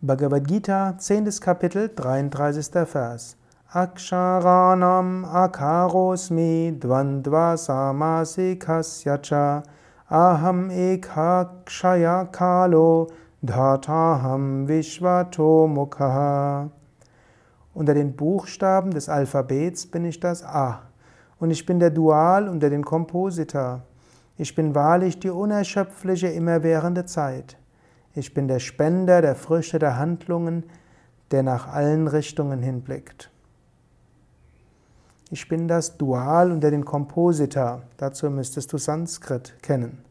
Bhagavad Gita, 10. Kapitel, 33. Vers. Aksharanam akarosmi dvandva samasi kasyacha aham ekakshaya kalo dhataham vishvato mukha. Unter den Buchstaben des Alphabets bin ich das A. Und ich bin der Dual unter den Komposita. Ich bin wahrlich die unerschöpfliche, immerwährende Zeit. Ich bin der Spender der Früchte der Handlungen, der nach allen Richtungen hinblickt. Ich bin das Dual unter den Komposita. Dazu müsstest du Sanskrit kennen.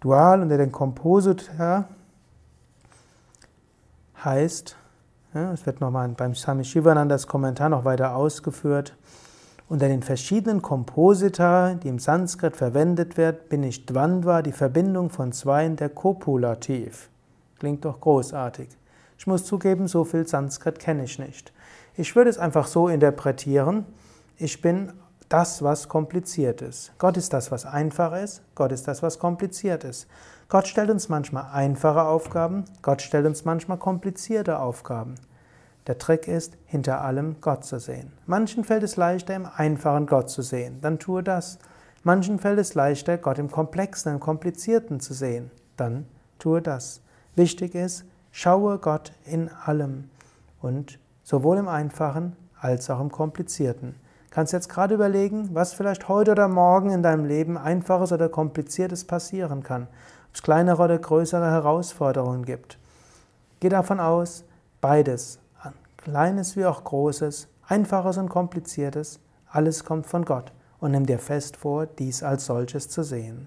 Dual unter den Komposita heißt, es wird nochmal beim Swami Shivanandas Kommentar noch weiter ausgeführt, unter den verschiedenen Komposita, die im Sanskrit verwendet werden, bin ich Dvandva, die Verbindung von Zweien, der Kopulativ. Klingt doch großartig. Ich muss zugeben, so viel Sanskrit kenne ich nicht. Ich würde es einfach so interpretieren, ich bin das, was kompliziert ist. Gott ist das, was einfach ist, Gott ist das, was kompliziert ist. Gott stellt uns manchmal einfache Aufgaben, Gott stellt uns manchmal komplizierte Aufgaben. Der Trick ist, hinter allem Gott zu sehen. Manchen fällt es leichter, im Einfachen Gott zu sehen. Dann tue das. Manchen fällt es leichter, Gott im Komplexen, im Komplizierten zu sehen. Dann tue das. Wichtig ist, schaue Gott in allem. Und sowohl im Einfachen als auch im Komplizierten. Kannst jetzt gerade überlegen, was vielleicht heute oder morgen in deinem Leben Einfaches oder Kompliziertes passieren kann. Ob es kleinere oder größere Herausforderungen gibt. Geh davon aus, beides Kleines wie auch Großes, Einfaches und Kompliziertes, alles kommt von Gott und nimm dir fest vor, dies als solches zu sehen.